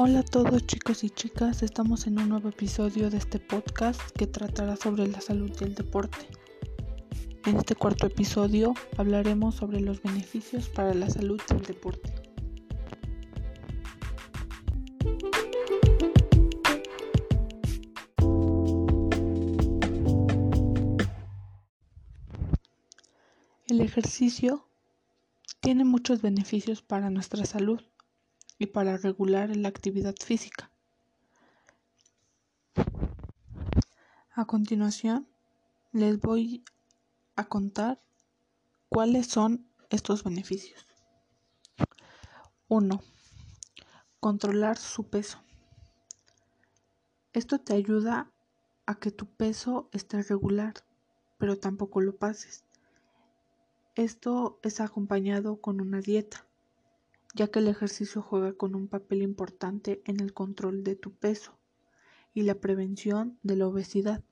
Hola a todos chicos y chicas, estamos en un nuevo episodio de este podcast que tratará sobre la salud y el deporte. En este cuarto episodio hablaremos sobre los beneficios para la salud y el deporte. El ejercicio tiene muchos beneficios para nuestra salud y para regular la actividad física. A continuación, les voy a contar cuáles son estos beneficios. 1. Controlar su peso. Esto te ayuda a que tu peso esté regular, pero tampoco lo pases. Esto es acompañado con una dieta ya que el ejercicio juega con un papel importante en el control de tu peso y la prevención de la obesidad.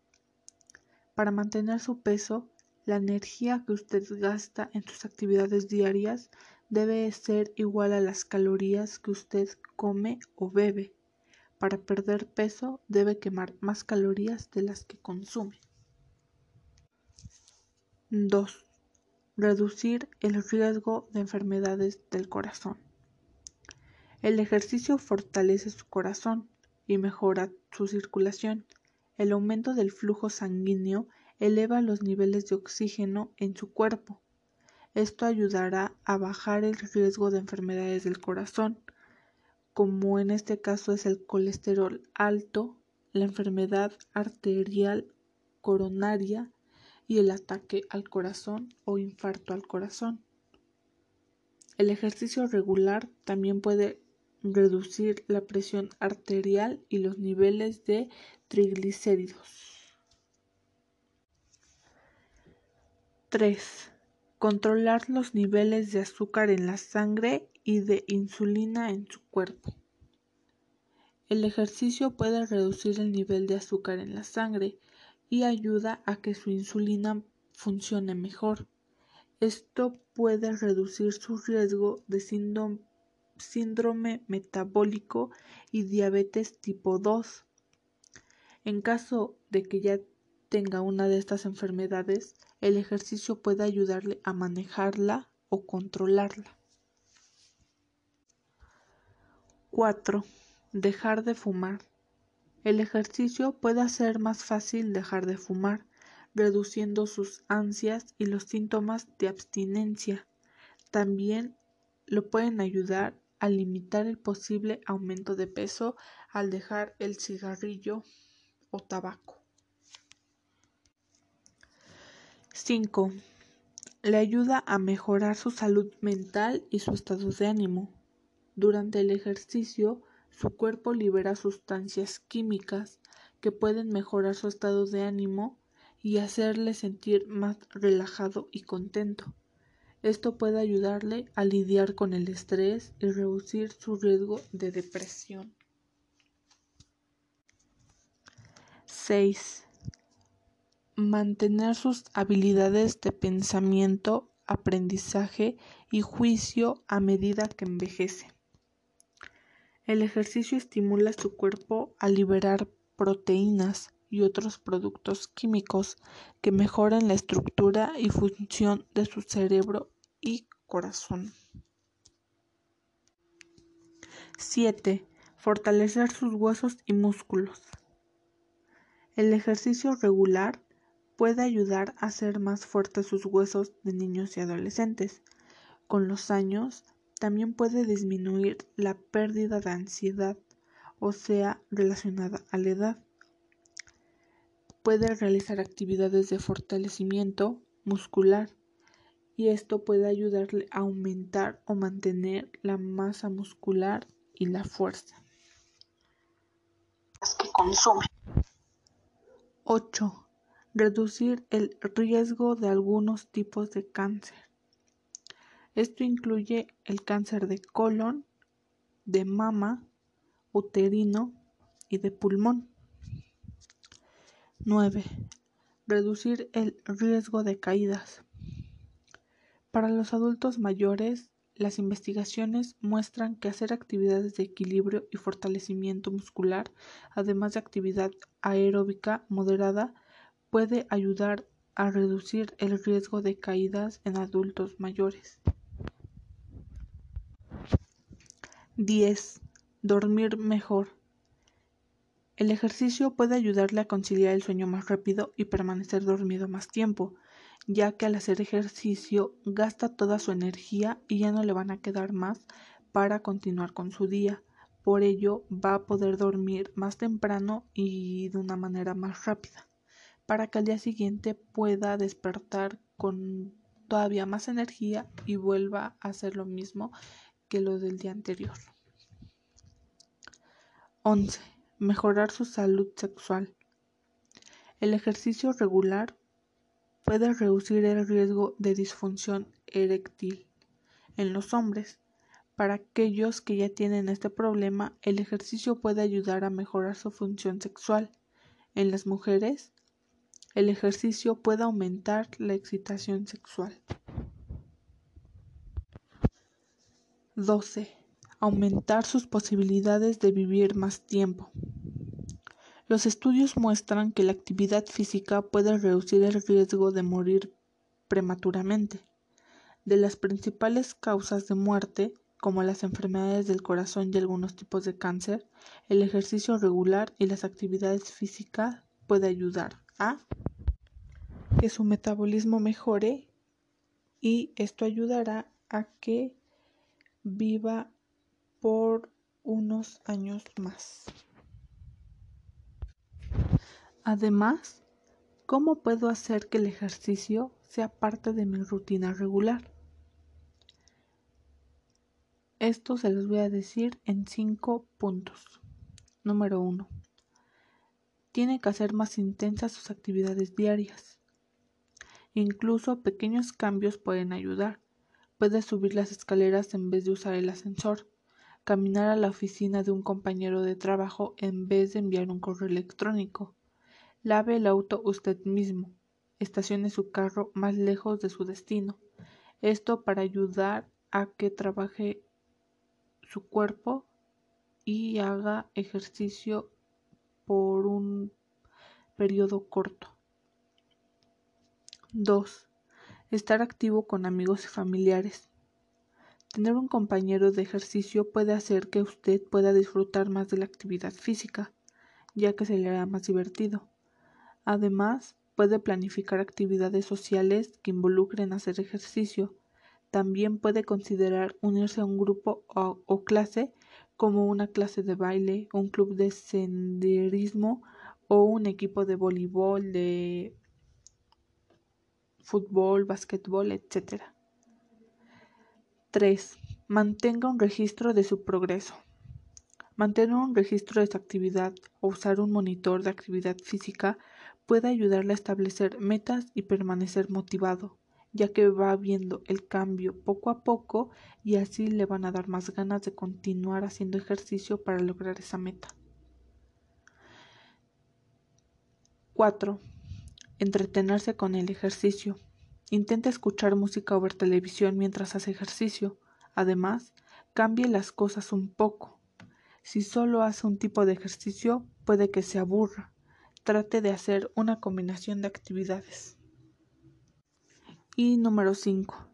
Para mantener su peso, la energía que usted gasta en sus actividades diarias debe ser igual a las calorías que usted come o bebe. Para perder peso debe quemar más calorías de las que consume. 2. Reducir el riesgo de enfermedades del corazón. El ejercicio fortalece su corazón y mejora su circulación. El aumento del flujo sanguíneo eleva los niveles de oxígeno en su cuerpo. Esto ayudará a bajar el riesgo de enfermedades del corazón, como en este caso es el colesterol alto, la enfermedad arterial coronaria y el ataque al corazón o infarto al corazón. El ejercicio regular también puede reducir la presión arterial y los niveles de triglicéridos. 3. Controlar los niveles de azúcar en la sangre y de insulina en su cuerpo. El ejercicio puede reducir el nivel de azúcar en la sangre y ayuda a que su insulina funcione mejor. Esto puede reducir su riesgo de síndrome síndrome metabólico y diabetes tipo 2. En caso de que ya tenga una de estas enfermedades, el ejercicio puede ayudarle a manejarla o controlarla. 4. Dejar de fumar. El ejercicio puede hacer más fácil dejar de fumar, reduciendo sus ansias y los síntomas de abstinencia. También lo pueden ayudar a limitar el posible aumento de peso al dejar el cigarrillo o tabaco. 5. Le ayuda a mejorar su salud mental y su estado de ánimo. Durante el ejercicio, su cuerpo libera sustancias químicas que pueden mejorar su estado de ánimo y hacerle sentir más relajado y contento. Esto puede ayudarle a lidiar con el estrés y reducir su riesgo de depresión. 6. Mantener sus habilidades de pensamiento, aprendizaje y juicio a medida que envejece. El ejercicio estimula su cuerpo a liberar proteínas y otros productos químicos que mejoran la estructura y función de su cerebro y corazón. 7. Fortalecer sus huesos y músculos. El ejercicio regular puede ayudar a hacer más fuertes sus huesos de niños y adolescentes. Con los años, también puede disminuir la pérdida de ansiedad, o sea, relacionada a la edad. Puede realizar actividades de fortalecimiento muscular y esto puede ayudarle a aumentar o mantener la masa muscular y la fuerza. que consume. 8. Reducir el riesgo de algunos tipos de cáncer. Esto incluye el cáncer de colon, de mama, uterino y de pulmón. 9. Reducir el riesgo de caídas. Para los adultos mayores, las investigaciones muestran que hacer actividades de equilibrio y fortalecimiento muscular, además de actividad aeróbica moderada, puede ayudar a reducir el riesgo de caídas en adultos mayores. 10. Dormir mejor. El ejercicio puede ayudarle a conciliar el sueño más rápido y permanecer dormido más tiempo, ya que al hacer ejercicio gasta toda su energía y ya no le van a quedar más para continuar con su día. Por ello va a poder dormir más temprano y de una manera más rápida, para que al día siguiente pueda despertar con todavía más energía y vuelva a hacer lo mismo que lo del día anterior. 11. Mejorar su salud sexual. El ejercicio regular puede reducir el riesgo de disfunción eréctil en los hombres. Para aquellos que ya tienen este problema, el ejercicio puede ayudar a mejorar su función sexual. En las mujeres, el ejercicio puede aumentar la excitación sexual. 12. Aumentar sus posibilidades de vivir más tiempo. Los estudios muestran que la actividad física puede reducir el riesgo de morir prematuramente. De las principales causas de muerte, como las enfermedades del corazón y algunos tipos de cáncer, el ejercicio regular y las actividades físicas puede ayudar a que su metabolismo mejore y esto ayudará a que viva por unos años más. Además, ¿cómo puedo hacer que el ejercicio sea parte de mi rutina regular? Esto se los voy a decir en cinco puntos. Número uno. Tiene que hacer más intensas sus actividades diarias. Incluso pequeños cambios pueden ayudar. Puede subir las escaleras en vez de usar el ascensor, caminar a la oficina de un compañero de trabajo en vez de enviar un correo electrónico. Lave el auto usted mismo. Estacione su carro más lejos de su destino. Esto para ayudar a que trabaje su cuerpo y haga ejercicio por un periodo corto. 2 estar activo con amigos y familiares. Tener un compañero de ejercicio puede hacer que usted pueda disfrutar más de la actividad física, ya que se le hará más divertido. Además, puede planificar actividades sociales que involucren hacer ejercicio. También puede considerar unirse a un grupo o, o clase como una clase de baile, un club de senderismo o un equipo de voleibol, de fútbol, basquetbol, etc. 3. Mantenga un registro de su progreso. Mantener un registro de su actividad o usar un monitor de actividad física puede ayudarle a establecer metas y permanecer motivado, ya que va viendo el cambio poco a poco y así le van a dar más ganas de continuar haciendo ejercicio para lograr esa meta. 4. Entretenerse con el ejercicio. Intenta escuchar música o ver televisión mientras hace ejercicio. Además, cambie las cosas un poco. Si solo hace un tipo de ejercicio, puede que se aburra. Trate de hacer una combinación de actividades. Y número 5.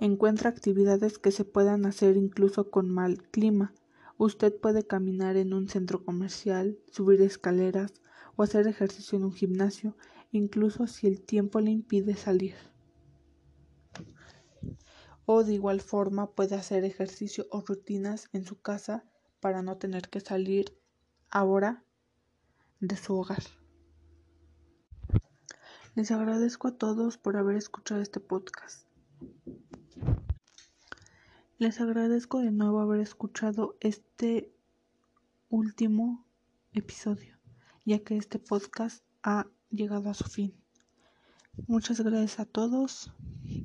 Encuentra actividades que se puedan hacer incluso con mal clima. Usted puede caminar en un centro comercial, subir escaleras o hacer ejercicio en un gimnasio incluso si el tiempo le impide salir. O de igual forma puede hacer ejercicio o rutinas en su casa para no tener que salir ahora de su hogar. Les agradezco a todos por haber escuchado este podcast. Les agradezco de nuevo haber escuchado este último episodio, ya que este podcast ha llegado a su fin. Muchas gracias a todos